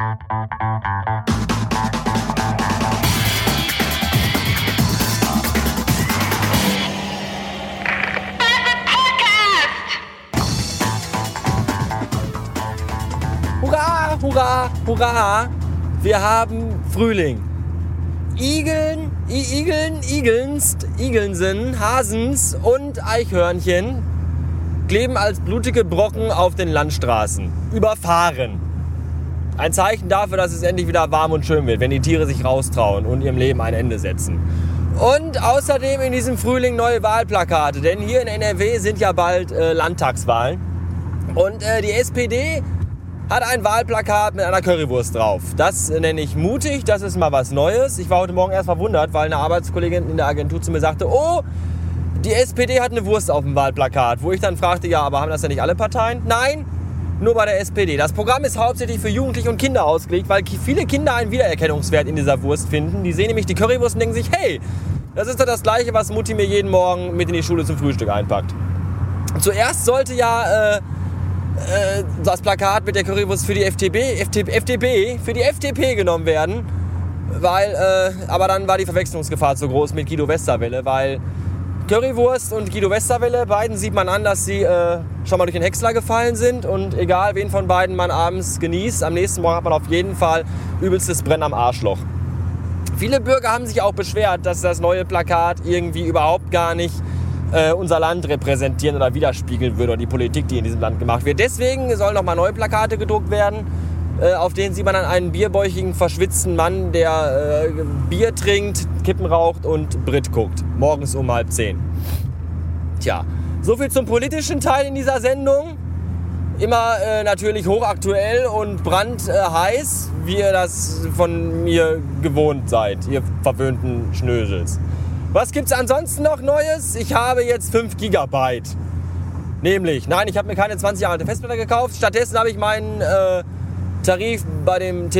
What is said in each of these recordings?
Hurra, hurra, hurra! Wir haben Frühling. Igeln, I Igeln, Igelnst, Igelnsen, Hasens und Eichhörnchen kleben als blutige Brocken auf den Landstraßen. Überfahren. Ein Zeichen dafür, dass es endlich wieder warm und schön wird, wenn die Tiere sich raustrauen und ihrem Leben ein Ende setzen. Und außerdem in diesem Frühling neue Wahlplakate, denn hier in NRW sind ja bald äh, Landtagswahlen. Und äh, die SPD hat ein Wahlplakat mit einer Currywurst drauf. Das nenne ich mutig, das ist mal was Neues. Ich war heute Morgen erst verwundert, weil eine Arbeitskollegin in der Agentur zu mir sagte, oh, die SPD hat eine Wurst auf dem Wahlplakat. Wo ich dann fragte, ja, aber haben das ja nicht alle Parteien? Nein, nur bei der SPD. Das Programm ist hauptsächlich für Jugendliche und Kinder ausgelegt, weil viele Kinder einen Wiedererkennungswert in dieser Wurst finden. Die sehen nämlich die Currywurst und denken sich, hey, das ist doch das gleiche, was Mutti mir jeden Morgen mit in die Schule zum Frühstück einpackt. Zuerst sollte ja... Äh, äh, das Plakat mit der Currywurst für die FDP, FDP, FDP, für die FDP genommen werden. Weil, äh, aber dann war die Verwechslungsgefahr zu groß mit Guido Westerwelle, weil Currywurst und Guido Westerwelle, beiden sieht man an, dass sie äh, schon mal durch den Häcksler gefallen sind und egal wen von beiden man abends genießt, am nächsten Morgen hat man auf jeden Fall übelstes Brennen am Arschloch. Viele Bürger haben sich auch beschwert, dass das neue Plakat irgendwie überhaupt gar nicht äh, unser Land repräsentieren oder widerspiegeln würde oder die Politik, die in diesem Land gemacht wird. Deswegen sollen nochmal neue Plakate gedruckt werden, äh, auf denen sieht man dann einen bierbäuchigen, verschwitzten Mann, der äh, Bier trinkt, Kippen raucht und Brit guckt. Morgens um halb zehn. Tja, soviel zum politischen Teil in dieser Sendung. Immer äh, natürlich hochaktuell und brandheiß, wie ihr das von mir gewohnt seid, ihr verwöhnten Schnösels. Was gibt es ansonsten noch Neues? Ich habe jetzt 5 GB. Nämlich, nein, ich habe mir keine 20 Jahre alte Festplatte gekauft. Stattdessen habe ich meinen äh, Tarif bei, dem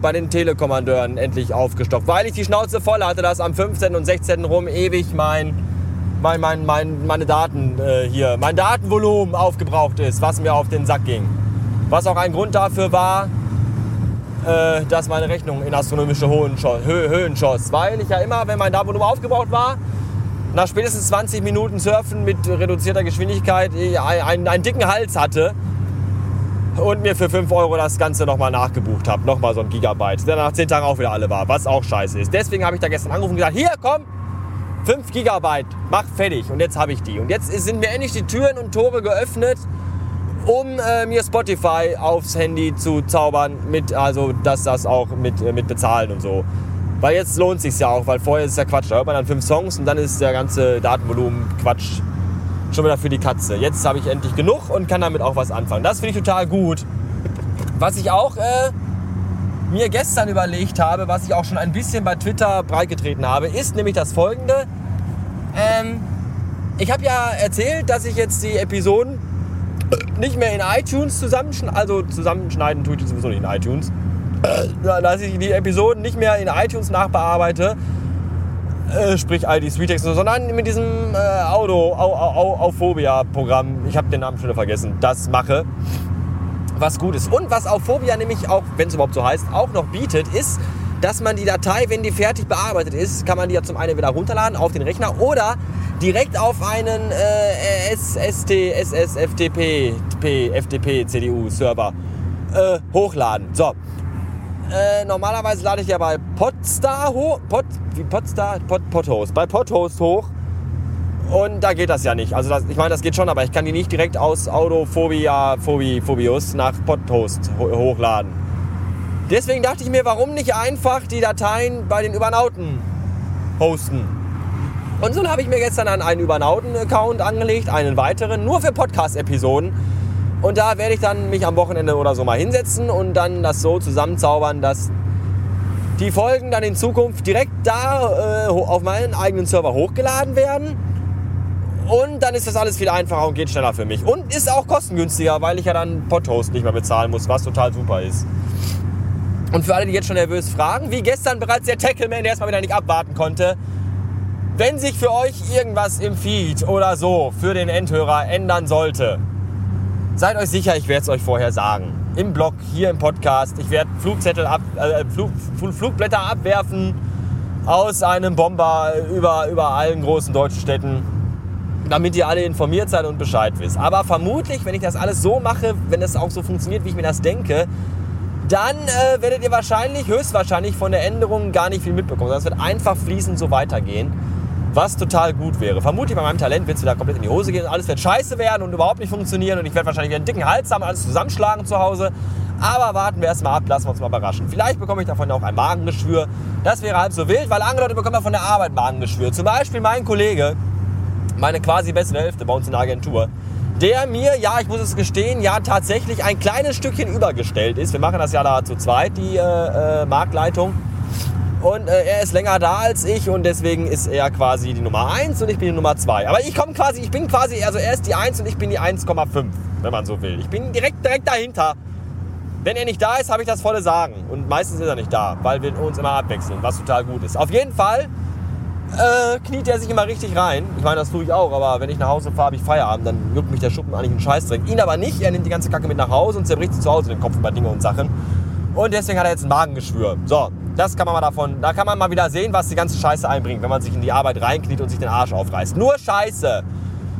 bei den Telekommandeuren endlich aufgestockt, weil ich die Schnauze voll hatte, dass am 15. und 16. rum ewig mein, mein, mein, mein, meine Daten äh, hier, mein Datenvolumen aufgebraucht ist, was mir auf den Sack ging. Was auch ein Grund dafür war, äh, dass meine Rechnung in astronomische Höhen schoss. Weil ich ja immer, wenn mein Datenvolumen aufgebraucht war, nach spätestens 20 Minuten Surfen mit reduzierter Geschwindigkeit einen, einen dicken Hals hatte und mir für 5 Euro das Ganze nochmal nachgebucht habe. Nochmal so ein Gigabyte, der nach 10 Tagen auch wieder alle war, was auch scheiße ist. Deswegen habe ich da gestern angerufen und gesagt, hier komm, 5 Gigabyte, mach fertig. Und jetzt habe ich die. Und jetzt sind mir endlich die Türen und Tore geöffnet um äh, mir Spotify aufs Handy zu zaubern, mit, also dass das auch mit, äh, mit bezahlen und so. Weil jetzt lohnt sich ja auch, weil vorher ist es ja Quatsch. Da hört man dann fünf Songs und dann ist der ganze Datenvolumen Quatsch schon wieder für die Katze. Jetzt habe ich endlich genug und kann damit auch was anfangen. Das finde ich total gut. Was ich auch äh, mir gestern überlegt habe, was ich auch schon ein bisschen bei Twitter breitgetreten habe, ist nämlich das folgende. Ähm, ich habe ja erzählt, dass ich jetzt die Episoden nicht mehr in iTunes zusammenschneiden, also zusammenschneiden tue ich sowieso nicht in iTunes, dass ich die Episoden nicht mehr in iTunes nachbearbeite, äh, sprich all die Sweetex, sondern mit diesem äh, Auto, Au, Au, Auphobia-Programm, ich habe den Namen schon wieder vergessen, das mache, was gut ist. Und was Auphobia nämlich auch, wenn es überhaupt so heißt, auch noch bietet, ist, dass man die Datei, wenn die fertig bearbeitet ist, kann man die ja zum einen wieder runterladen auf den Rechner oder direkt auf einen äh, SST, SS, FTP, FTP, CDU Server äh, hochladen. So. Äh, normalerweise lade ich ja bei Podstar hoch, Pod, wie Podstar, Pod, Podhost, bei Podhost hoch. Und da geht das ja nicht. Also das, ich meine, das geht schon, aber ich kann die nicht direkt aus Autophobia, Phobi, Phobius nach Podhost hochladen. Deswegen dachte ich mir, warum nicht einfach die Dateien bei den Übernauten hosten? Und so habe ich mir gestern einen Übernauten-Account angelegt, einen weiteren, nur für Podcast-Episoden. Und da werde ich dann mich am Wochenende oder so mal hinsetzen und dann das so zusammenzaubern, dass die Folgen dann in Zukunft direkt da äh, auf meinen eigenen Server hochgeladen werden. Und dann ist das alles viel einfacher und geht schneller für mich. Und ist auch kostengünstiger, weil ich ja dann Podhost nicht mehr bezahlen muss, was total super ist. Und für alle, die jetzt schon nervös fragen, wie gestern bereits der Tackleman, der erstmal wieder nicht abwarten konnte, wenn sich für euch irgendwas im Feed oder so für den Endhörer ändern sollte, seid euch sicher, ich werde es euch vorher sagen. im Blog, hier im Podcast. Ich werde Flugzettel ab, äh, Flug, Flugblätter abwerfen aus einem Bomber über, über allen großen deutschen Städten, damit ihr alle informiert seid und Bescheid wisst. Aber vermutlich, wenn ich das alles so mache, wenn es auch so funktioniert, wie ich mir das denke, dann äh, werdet ihr wahrscheinlich, höchstwahrscheinlich von der Änderung gar nicht viel mitbekommen. Das wird einfach fließend so weitergehen, was total gut wäre. Vermutlich bei meinem Talent wird es wieder komplett in die Hose gehen, alles wird scheiße werden und überhaupt nicht funktionieren und ich werde wahrscheinlich wieder einen dicken Hals haben, alles zusammenschlagen zu Hause. Aber warten wir erstmal ab, lassen wir uns mal überraschen. Vielleicht bekomme ich davon auch ein Magengeschwür. Das wäre halb so wild, weil andere Leute bekommen ja von der Arbeit Magengeschwür. Zum Beispiel mein Kollege, meine quasi beste Hälfte bei uns in der Agentur der mir, ja, ich muss es gestehen, ja tatsächlich ein kleines Stückchen übergestellt ist. Wir machen das ja da zu zweit, die äh, äh, Marktleitung. Und äh, er ist länger da als ich und deswegen ist er quasi die Nummer 1 und ich bin die Nummer 2. Aber ich komme quasi, ich bin quasi, also er ist die 1 und ich bin die 1,5, wenn man so will. Ich bin direkt, direkt dahinter. Wenn er nicht da ist, habe ich das volle Sagen. Und meistens ist er nicht da, weil wir uns immer abwechseln, was total gut ist. Auf jeden Fall äh, kniet er sich immer richtig rein. Ich meine, das tue ich auch, aber wenn ich nach Hause fahre, habe ich Feierabend, dann juckt mich der Schuppen eigentlich einen Scheißdreck. Ihn aber nicht, er nimmt die ganze Kacke mit nach Hause und zerbricht sich zu Hause den Kopf über Dinge und Sachen. Und deswegen hat er jetzt ein Magengeschwür. So, das kann man mal davon, da kann man mal wieder sehen, was die ganze Scheiße einbringt, wenn man sich in die Arbeit reinkniet und sich den Arsch aufreißt. Nur Scheiße.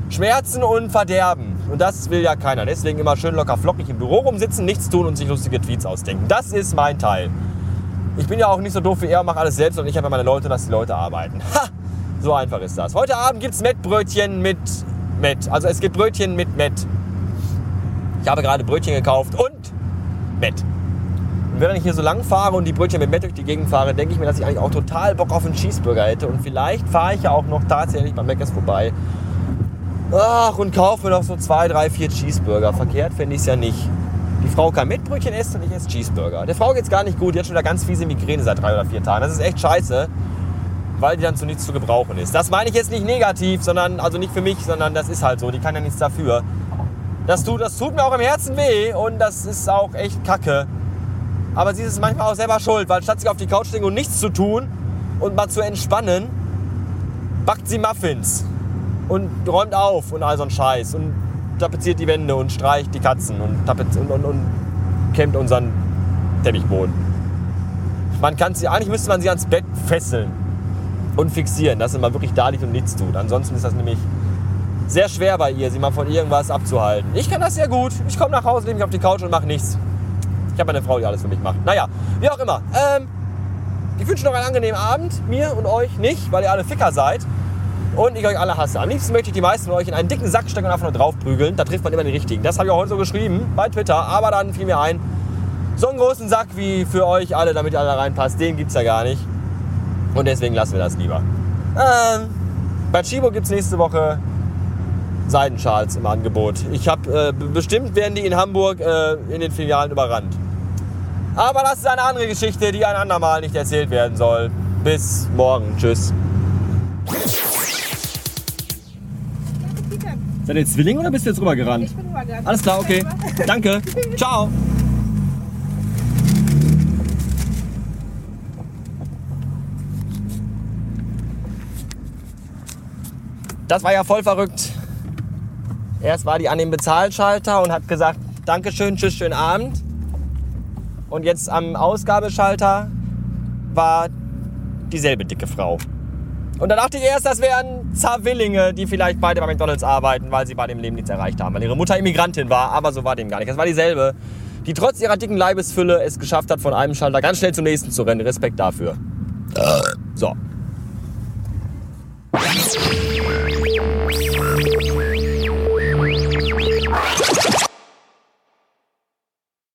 Schmerzen und Verderben. Und das will ja keiner. Deswegen immer schön locker flockig im Büro rumsitzen, nichts tun und sich lustige Tweets ausdenken. Das ist mein Teil. Ich bin ja auch nicht so doof wie er, mache alles selbst und ich habe meine Leute, dass die Leute arbeiten. Ha! So einfach ist das. Heute Abend gibt es Mettbrötchen mit Mett. Also es gibt Brötchen mit Mett. Ich habe gerade Brötchen gekauft und Mett. Während ich hier so lang fahre und die Brötchen mit Mett durch die Gegend fahre, denke ich mir, dass ich eigentlich auch total Bock auf einen Cheeseburger hätte. Und vielleicht fahre ich ja auch noch tatsächlich beim Meckes vorbei. Ach, und kaufe mir noch so zwei, drei, vier Cheeseburger. Verkehrt fände ich es ja nicht. Die Frau kann Mettbrötchen essen und ich esse Cheeseburger. Der Frau geht es gar nicht gut. Die hat schon wieder ganz fiese Migräne seit drei oder vier Tagen. Das ist echt scheiße weil die dann zu nichts zu gebrauchen ist. Das meine ich jetzt nicht negativ, sondern also nicht für mich, sondern das ist halt so. Die kann ja nichts dafür. Das tut, das tut mir auch im Herzen weh und das ist auch echt kacke. Aber sie ist manchmal auch selber schuld, weil statt sich auf die Couch zu legen und nichts zu tun und mal zu entspannen, backt sie Muffins und räumt auf und all so ein Scheiß und tapeziert die Wände und streicht die Katzen und, und, und, und kämmt unseren Teppichboden. Man kann sie, eigentlich müsste man sie ans Bett fesseln und fixieren, dass sie mal wirklich da liegt und nichts tut. Ansonsten ist das nämlich sehr schwer bei ihr, sie mal von irgendwas abzuhalten. Ich kann das sehr gut. Ich komme nach Hause, lege mich auf die Couch und mache nichts. Ich habe eine Frau, die alles für mich macht. Naja, wie auch immer. Ähm, ich wünsche noch einen angenehmen Abend. Mir und euch nicht, weil ihr alle Ficker seid. Und ich euch alle hasse. Am liebsten möchte ich die meisten von euch in einen dicken Sack stecken und einfach nur drauf prügeln. Da trifft man immer den richtigen. Das habe ich auch heute so geschrieben bei Twitter. Aber dann fiel mir ein, so einen großen Sack wie für euch alle, damit ihr alle reinpasst, den gibt es ja gar nicht. Und deswegen lassen wir das lieber. Ähm, bei Chibo gibt es nächste Woche Seidenschals im Angebot. Ich habe äh, bestimmt werden die in Hamburg äh, in den Filialen überrannt. Aber das ist eine andere Geschichte, die ein andermal nicht erzählt werden soll. Bis morgen. Tschüss. Seid ihr Zwilling oder bist du jetzt rübergerannt? Ich bin rübergerannt. Alles klar, okay. Danke. Ciao. Das war ja voll verrückt. Erst war die an dem Bezahlschalter und hat gesagt, Dankeschön, tschüss, schönen Abend. Und jetzt am Ausgabeschalter war dieselbe dicke Frau. Und da dachte ich erst, das wären Zwillinge, die vielleicht beide bei McDonalds arbeiten, weil sie bei dem Leben nichts erreicht haben, weil ihre Mutter Immigrantin war, aber so war dem gar nicht. Das war dieselbe, die trotz ihrer dicken Leibesfülle es geschafft hat, von einem Schalter ganz schnell zum nächsten zu rennen. Respekt dafür. So.